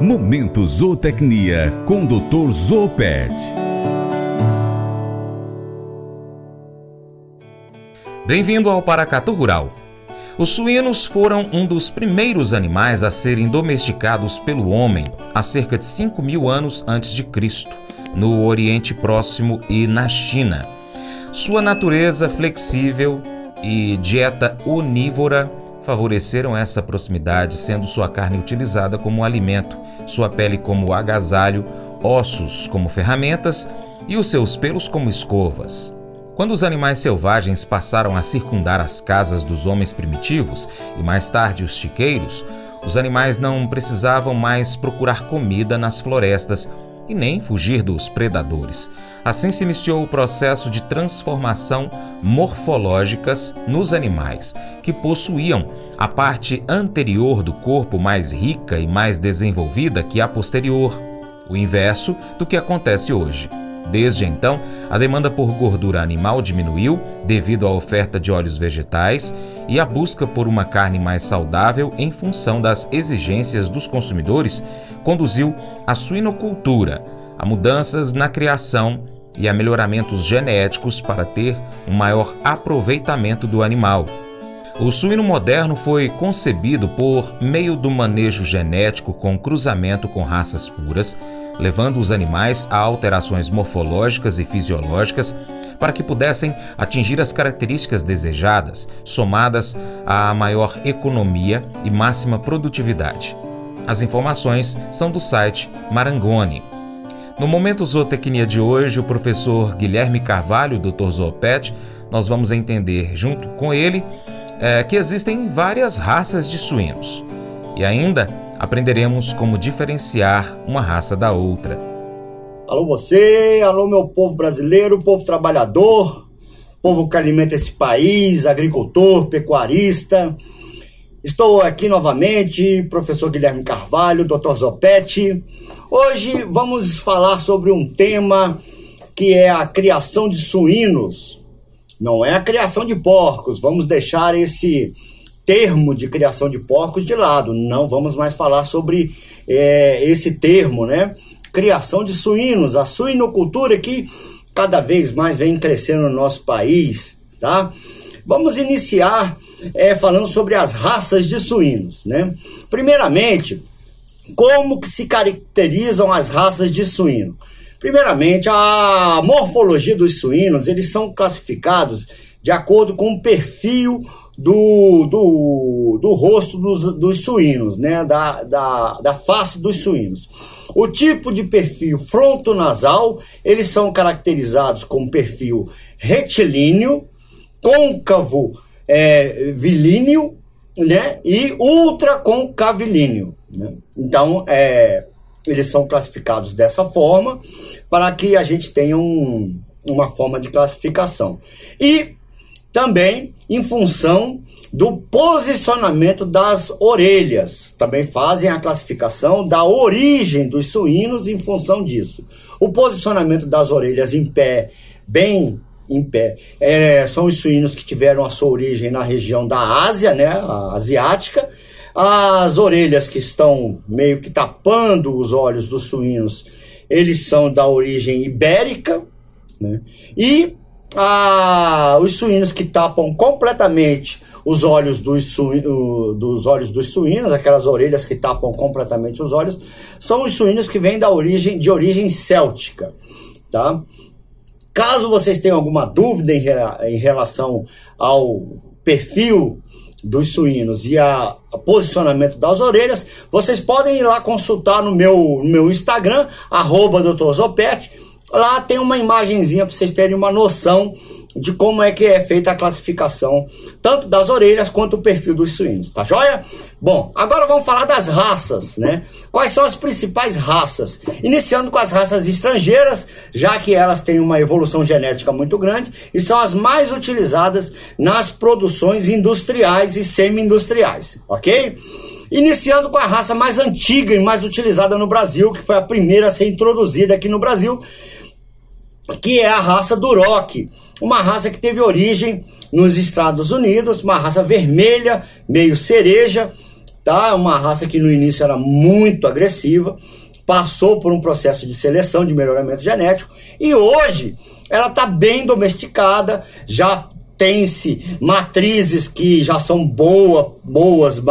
Momento Zootecnia com Dr. Zoopet. Bem-vindo ao Paracatu Rural. Os suínos foram um dos primeiros animais a serem domesticados pelo homem há cerca de 5 mil anos antes de Cristo, no Oriente Próximo e na China. Sua natureza flexível e dieta onívora favoreceram essa proximidade, sendo sua carne utilizada como alimento, sua pele como agasalho, ossos como ferramentas e os seus pelos como escovas. Quando os animais selvagens passaram a circundar as casas dos homens primitivos e mais tarde os chiqueiros, os animais não precisavam mais procurar comida nas florestas e nem fugir dos predadores. Assim se iniciou o processo de transformação morfológicas nos animais, que possuíam a parte anterior do corpo mais rica e mais desenvolvida que a posterior, o inverso do que acontece hoje. Desde então, a demanda por gordura animal diminuiu devido à oferta de óleos vegetais e a busca por uma carne mais saudável em função das exigências dos consumidores conduziu à suinocultura, a mudanças na criação e a melhoramentos genéticos para ter um maior aproveitamento do animal. O suíno moderno foi concebido por meio do manejo genético com cruzamento com raças puras, levando os animais a alterações morfológicas e fisiológicas para que pudessem atingir as características desejadas, somadas à maior economia e máxima produtividade. As informações são do site Marangoni. No Momento Zootecnia de hoje, o professor Guilherme Carvalho, Dr. Zoopet, nós vamos entender junto com ele é, que existem várias raças de suínos. E ainda aprenderemos como diferenciar uma raça da outra. Alô você, alô meu povo brasileiro, povo trabalhador, povo que alimenta esse país, agricultor, pecuarista, Estou aqui novamente, professor Guilherme Carvalho, Dr. Zopetti. Hoje vamos falar sobre um tema que é a criação de suínos. Não é a criação de porcos. Vamos deixar esse termo de criação de porcos de lado. Não vamos mais falar sobre é, esse termo, né? Criação de suínos, a suinocultura que cada vez mais vem crescendo no nosso país, tá? Vamos iniciar é, falando sobre as raças de suínos, né? Primeiramente, como que se caracterizam as raças de suíno? Primeiramente, a morfologia dos suínos, eles são classificados de acordo com o perfil do, do, do rosto dos, dos suínos, né? da, da, da face dos suínos. O tipo de perfil frontonasal, eles são caracterizados com perfil retilíneo, côncavo é, vilíneo né, e ultraconcavilíneo. Né? Então, é, eles são classificados dessa forma para que a gente tenha um, uma forma de classificação. E também em função do posicionamento das orelhas. Também fazem a classificação da origem dos suínos em função disso. O posicionamento das orelhas em pé, bem em pé. É, são os suínos que tiveram a sua origem na região da Ásia, né, asiática. As orelhas que estão meio que tapando os olhos dos suínos, eles são da origem ibérica, né? E a, os suínos que tapam completamente os olhos dos, suínos, dos olhos dos suínos, aquelas orelhas que tapam completamente os olhos, são os suínos que vêm da origem de origem céltica, tá? Caso vocês tenham alguma dúvida em, em relação ao perfil dos suínos e a, a, posicionamento das orelhas, vocês podem ir lá consultar no meu, no meu Instagram, arroba. Lá tem uma imagenzinha para vocês terem uma noção de como é que é feita a classificação, tanto das orelhas quanto o perfil dos suínos, tá joia? Bom, agora vamos falar das raças, né? Quais são as principais raças? Iniciando com as raças estrangeiras, já que elas têm uma evolução genética muito grande e são as mais utilizadas nas produções industriais e semi-industriais, ok? Iniciando com a raça mais antiga e mais utilizada no Brasil, que foi a primeira a ser introduzida aqui no Brasil, que é a raça Duroc, uma raça que teve origem nos Estados Unidos, uma raça vermelha, meio cereja, tá? Uma raça que no início era muito agressiva, passou por um processo de seleção, de melhoramento genético e hoje ela está bem domesticada, já tem-se matrizes que já são boa, boas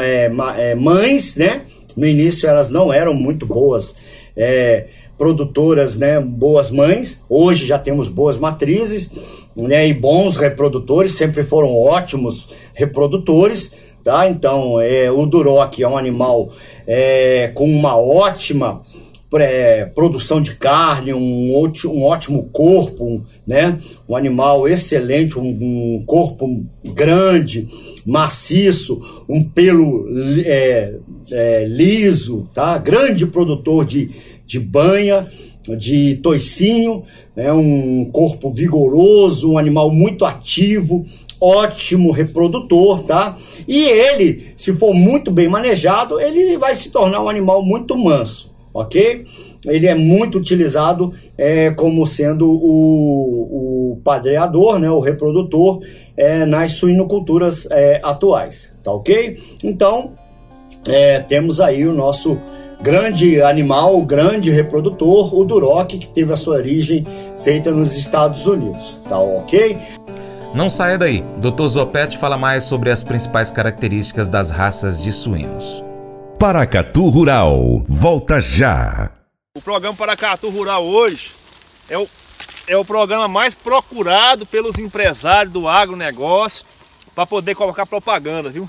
é, é, mães, né? No início elas não eram muito boas é, produtoras, né? Boas mães. Hoje já temos boas matrizes, né? E bons reprodutores, sempre foram ótimos reprodutores, tá? Então, é, o Duroc é um animal é, com uma ótima é, produção de carne, um, um ótimo corpo, né? um animal excelente, um, um, corpo grande, maciço, um pelo é, é, liso, tá? grande produtor de, de banha, de toicinho, né? um corpo vigoroso, um animal muito ativo, ótimo reprodutor, tá? E ele, se for muito bem manejado, ele vai se tornar um animal muito manso ok? Ele é muito utilizado é, como sendo o, o padreador, né, o reprodutor é, nas suinoculturas é, atuais, tá ok? Então, é, temos aí o nosso grande animal, grande reprodutor, o Duroc, que teve a sua origem feita nos Estados Unidos, tá ok? Não saia daí, Dr. Zopete fala mais sobre as principais características das raças de suínos. Paracatu Rural, volta já. O programa Paracatu Rural hoje é o, é o programa mais procurado pelos empresários do agronegócio para poder colocar propaganda, viu?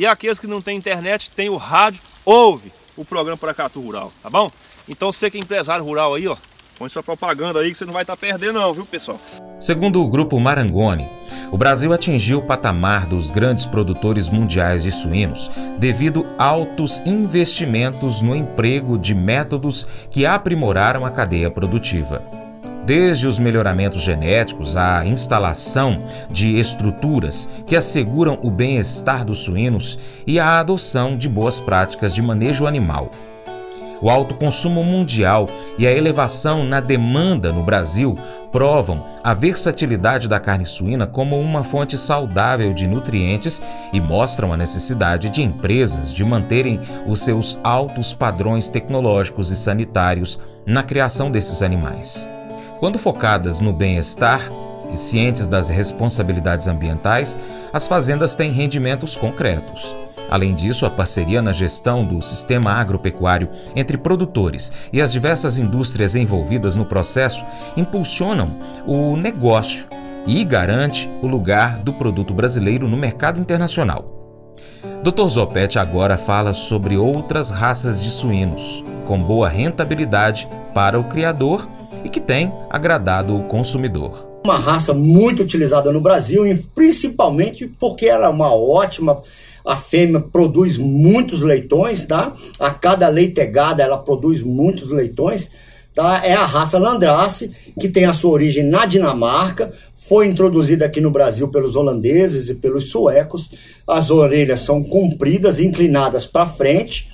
E aqueles que não têm internet, tem o rádio, ouve o programa Paracatu Rural, tá bom? Então você que é empresário rural aí, ó, põe sua propaganda aí que você não vai estar tá perdendo não, viu pessoal? Segundo o grupo Marangoni, o Brasil atingiu o patamar dos grandes produtores mundiais de suínos devido a altos investimentos no emprego de métodos que aprimoraram a cadeia produtiva. Desde os melhoramentos genéticos à instalação de estruturas que asseguram o bem-estar dos suínos e a adoção de boas práticas de manejo animal. O alto consumo mundial e a elevação na demanda no Brasil provam a versatilidade da carne suína como uma fonte saudável de nutrientes e mostram a necessidade de empresas de manterem os seus altos padrões tecnológicos e sanitários na criação desses animais. Quando focadas no bem-estar e cientes das responsabilidades ambientais, as fazendas têm rendimentos concretos. Além disso, a parceria na gestão do sistema agropecuário entre produtores e as diversas indústrias envolvidas no processo impulsionam o negócio e garante o lugar do produto brasileiro no mercado internacional. Dr. Zopete agora fala sobre outras raças de suínos com boa rentabilidade para o criador e que tem agradado o consumidor. Uma raça muito utilizada no Brasil, principalmente porque ela é uma ótima a fêmea produz muitos leitões, tá? A cada leitegada ela produz muitos leitões, tá? É a raça Landrace, que tem a sua origem na Dinamarca, foi introduzida aqui no Brasil pelos holandeses e pelos suecos. As orelhas são compridas, inclinadas para frente,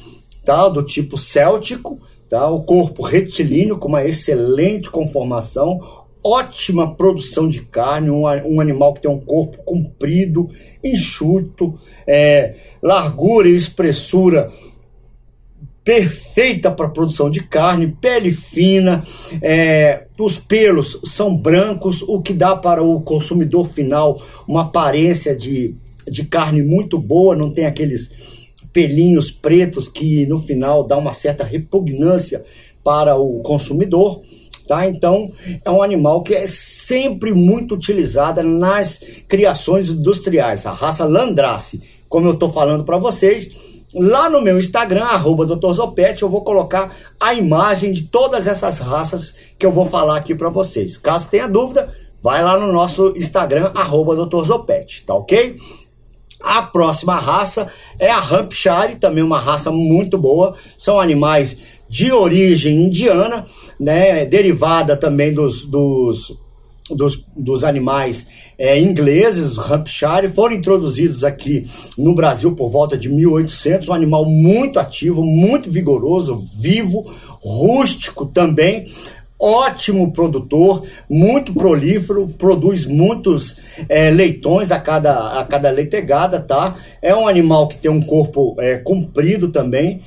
tá? Do tipo céltico, tá? O corpo retilíneo com uma excelente conformação, ótima produção de carne, um, um animal que tem um corpo comprido, enxuto, é, largura e espessura perfeita para produção de carne, pele fina, é, os pelos são brancos, o que dá para o consumidor final uma aparência de, de carne muito boa, não tem aqueles pelinhos pretos que no final dá uma certa repugnância para o consumidor. Tá? Então, é um animal que é sempre muito utilizada nas criações industriais, a raça Landrace. Como eu estou falando para vocês, lá no meu Instagram, arroba. Zopete, eu vou colocar a imagem de todas essas raças que eu vou falar aqui para vocês. Caso tenha dúvida, vai lá no nosso Instagram, arroba. Zopete, tá ok? A próxima raça é a Hampshire, também uma raça muito boa. São animais de origem indiana, né, derivada também dos, dos, dos, dos animais é, ingleses, Hampshire, foram introduzidos aqui no Brasil por volta de 1800. Um animal muito ativo, muito vigoroso, vivo, rústico também ótimo produtor, muito prolífero, produz muitos é, leitões a cada, a cada leitegada, tá? É um animal que tem um corpo é, comprido também.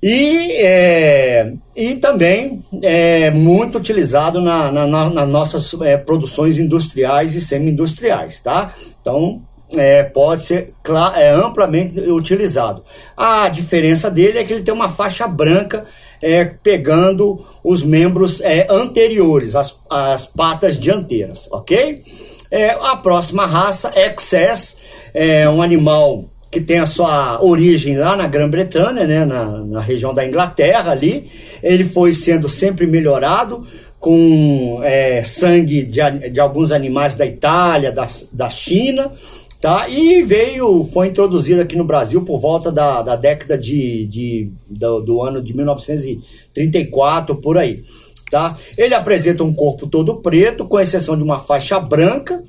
E, é, e também é muito utilizado na, na, na nas nossas é, produções industriais e semi-industriais, tá? Então, é, pode ser é, amplamente utilizado. A diferença dele é que ele tem uma faixa branca é, pegando os membros é, anteriores, as, as patas dianteiras, ok? É, a próxima raça, Excess, é um animal que tem a sua origem lá na Grã-Bretanha, né, na, na região da Inglaterra ali. Ele foi sendo sempre melhorado com é, sangue de, de alguns animais da Itália, da, da China, tá? E veio, foi introduzido aqui no Brasil por volta da, da década de, de do, do, ano de 1934 por aí, tá? Ele apresenta um corpo todo preto, com exceção de uma faixa branca,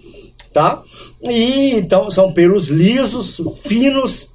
tá? E então são pelos lisos, finos,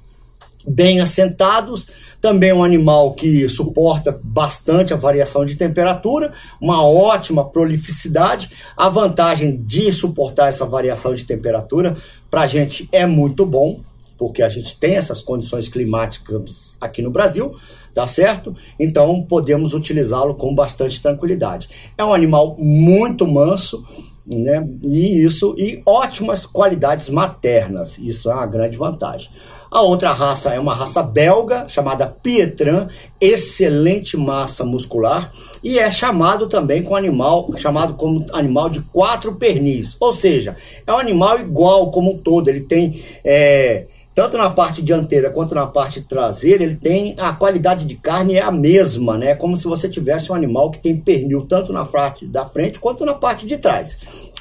bem assentados também um animal que suporta bastante a variação de temperatura, uma ótima prolificidade. A vantagem de suportar essa variação de temperatura para a gente é muito bom, porque a gente tem essas condições climáticas aqui no Brasil, tá certo? Então podemos utilizá-lo com bastante tranquilidade. É um animal muito manso, né? E isso e ótimas qualidades maternas, isso é uma grande vantagem. A outra raça é uma raça belga chamada Pietran, excelente massa muscular e é chamado também com animal chamado como animal de quatro pernis, ou seja, é um animal igual como um todo. Ele tem é, tanto na parte dianteira quanto na parte traseira, ele tem a qualidade de carne é a mesma, né? Como se você tivesse um animal que tem pernil tanto na parte da frente quanto na parte de trás,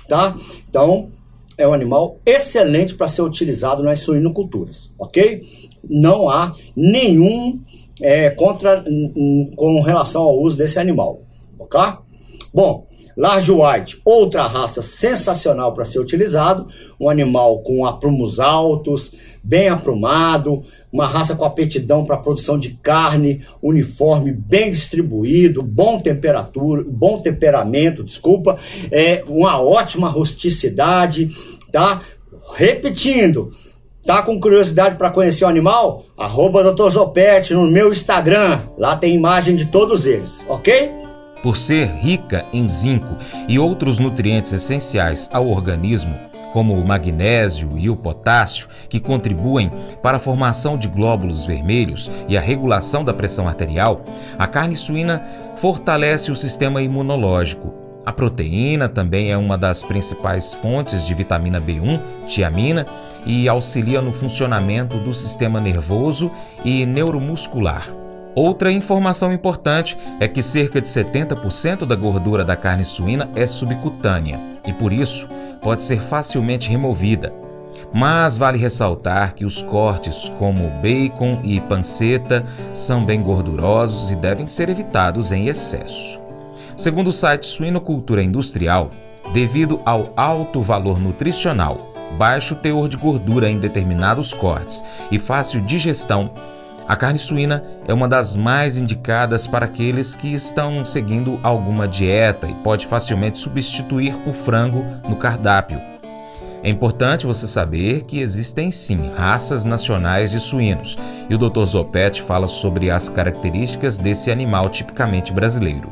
tá? Então, é um animal excelente para ser utilizado nas suinoculturas, ok? Não há nenhum é, contra com relação ao uso desse animal, ok? Bom, Large White, outra raça sensacional para ser utilizado, um animal com aprumos altos, bem aprumado, uma raça com aptidão para produção de carne, uniforme bem distribuído, bom temperatura, bom temperamento, desculpa, é uma ótima rusticidade, tá? Repetindo, tá com curiosidade para conhecer o animal? Arroba Dr. Zopete no meu Instagram, lá tem imagem de todos eles, ok? Por ser rica em zinco e outros nutrientes essenciais ao organismo, como o magnésio e o potássio, que contribuem para a formação de glóbulos vermelhos e a regulação da pressão arterial, a carne suína fortalece o sistema imunológico. A proteína também é uma das principais fontes de vitamina B1, tiamina, e auxilia no funcionamento do sistema nervoso e neuromuscular. Outra informação importante é que cerca de 70% da gordura da carne suína é subcutânea e, por isso, pode ser facilmente removida. Mas vale ressaltar que os cortes, como bacon e panceta, são bem gordurosos e devem ser evitados em excesso. Segundo o site Suinocultura Industrial, devido ao alto valor nutricional, baixo teor de gordura em determinados cortes e fácil digestão, a carne suína é uma das mais indicadas para aqueles que estão seguindo alguma dieta e pode facilmente substituir o frango no cardápio. É importante você saber que existem sim raças nacionais de suínos e o Dr. Zopete fala sobre as características desse animal tipicamente brasileiro.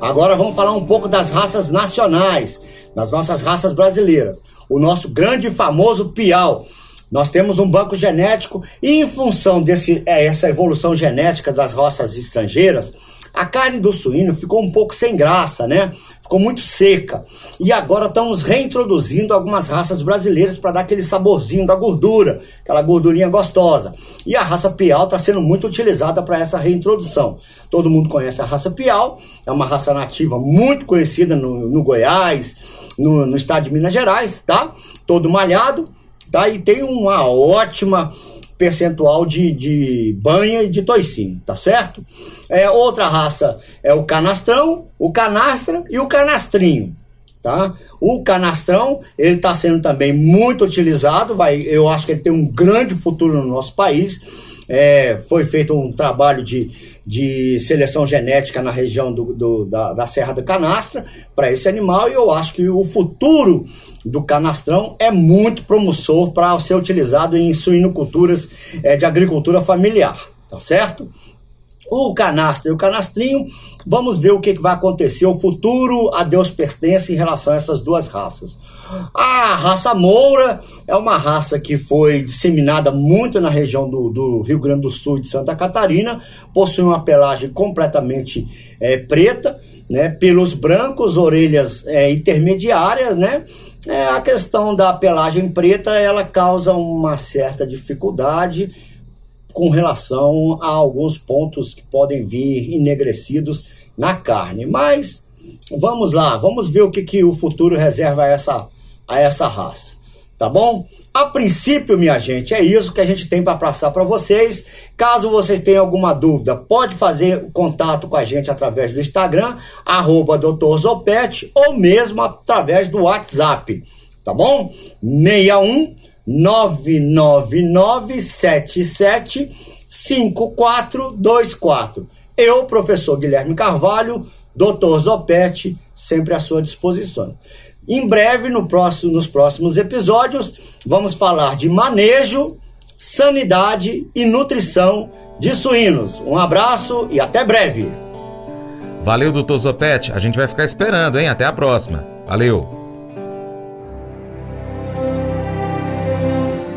Agora vamos falar um pouco das raças nacionais, das nossas raças brasileiras. O nosso grande e famoso piau nós temos um banco genético e em função desse é, essa evolução genética das raças estrangeiras, a carne do suíno ficou um pouco sem graça, né? Ficou muito seca. E agora estamos reintroduzindo algumas raças brasileiras para dar aquele saborzinho da gordura, aquela gordurinha gostosa. E a raça Piau está sendo muito utilizada para essa reintrodução. Todo mundo conhece a raça Piau, é uma raça nativa muito conhecida no, no Goiás, no, no estado de Minas Gerais, tá? Todo malhado tá? E tem uma ótima percentual de, de banha e de toicínio, tá certo? É, outra raça é o canastrão, o canastra e o canastrinho. Tá? O canastrão ele está sendo também muito utilizado, vai, eu acho que ele tem um grande futuro no nosso país. É, foi feito um trabalho de, de seleção genética na região do, do da, da Serra do Canastra para esse animal e eu acho que o futuro do canastrão é muito promissor para ser utilizado em suinoculturas é, de agricultura familiar, tá certo? O canastro o canastrinho. Vamos ver o que, que vai acontecer. O futuro a Deus pertence em relação a essas duas raças. A raça Moura é uma raça que foi disseminada muito na região do, do Rio Grande do Sul e de Santa Catarina, possui uma pelagem completamente é, preta, né, pelos brancos, orelhas é, intermediárias, né? É, a questão da pelagem preta ela causa uma certa dificuldade com relação a alguns pontos que podem vir enegrecidos na carne. Mas vamos lá, vamos ver o que, que o futuro reserva a essa, a essa raça. Tá bom? A princípio, minha gente, é isso que a gente tem para passar para vocês. Caso vocês tenham alguma dúvida, pode fazer contato com a gente através do Instagram, arroba Zopete, ou mesmo através do WhatsApp. Tá bom? 61 99977 5424. Eu, professor Guilherme Carvalho, doutor Zopete, sempre à sua disposição. Em breve, no próximo, nos próximos episódios, vamos falar de manejo, sanidade e nutrição de suínos. Um abraço e até breve. Valeu, doutor Zopete. A gente vai ficar esperando, hein? Até a próxima. Valeu.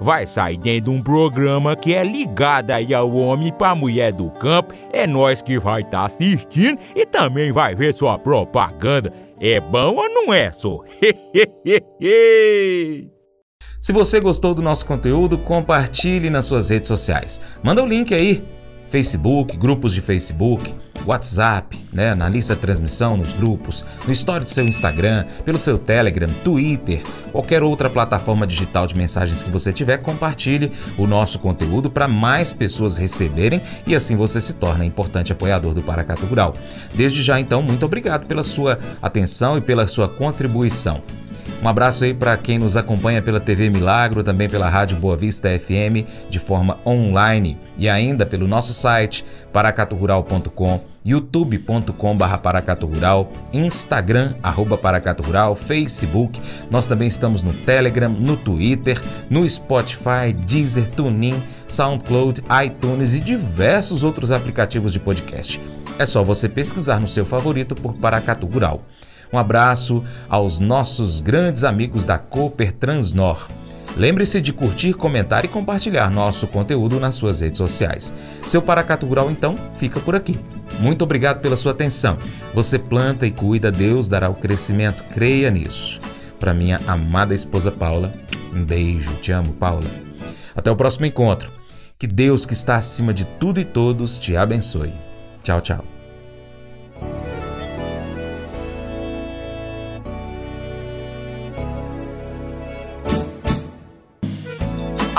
vai sair dentro de um programa que é ligado aí ao homem para mulher do campo. É nós que vai estar tá assistindo e também vai ver sua propaganda. É bom ou não é, só? Se você gostou do nosso conteúdo, compartilhe nas suas redes sociais. Manda o link aí. Facebook, grupos de Facebook, WhatsApp, né, na lista de transmissão, nos grupos, no story do seu Instagram, pelo seu Telegram, Twitter, qualquer outra plataforma digital de mensagens que você tiver, compartilhe o nosso conteúdo para mais pessoas receberem e assim você se torna importante apoiador do Paracato Rural. Desde já, então, muito obrigado pela sua atenção e pela sua contribuição. Um abraço aí para quem nos acompanha pela TV Milagro, também pela Rádio Boa Vista FM de forma online e ainda pelo nosso site paracaturural.com, youtube.com.br paracaturural, Instagram, arroba paracaturural, Facebook. Nós também estamos no Telegram, no Twitter, no Spotify, Deezer, TuneIn, SoundCloud, iTunes e diversos outros aplicativos de podcast. É só você pesquisar no seu favorito por Paracatu Rural. Um abraço aos nossos grandes amigos da Cooper Transnor. Lembre-se de curtir, comentar e compartilhar nosso conteúdo nas suas redes sociais. Seu Paracatu Rural, então, fica por aqui. Muito obrigado pela sua atenção. Você planta e cuida, Deus dará o crescimento. Creia nisso. Para minha amada esposa Paula, um beijo. Te amo, Paula. Até o próximo encontro. Que Deus, que está acima de tudo e todos, te abençoe. Tchau, tchau.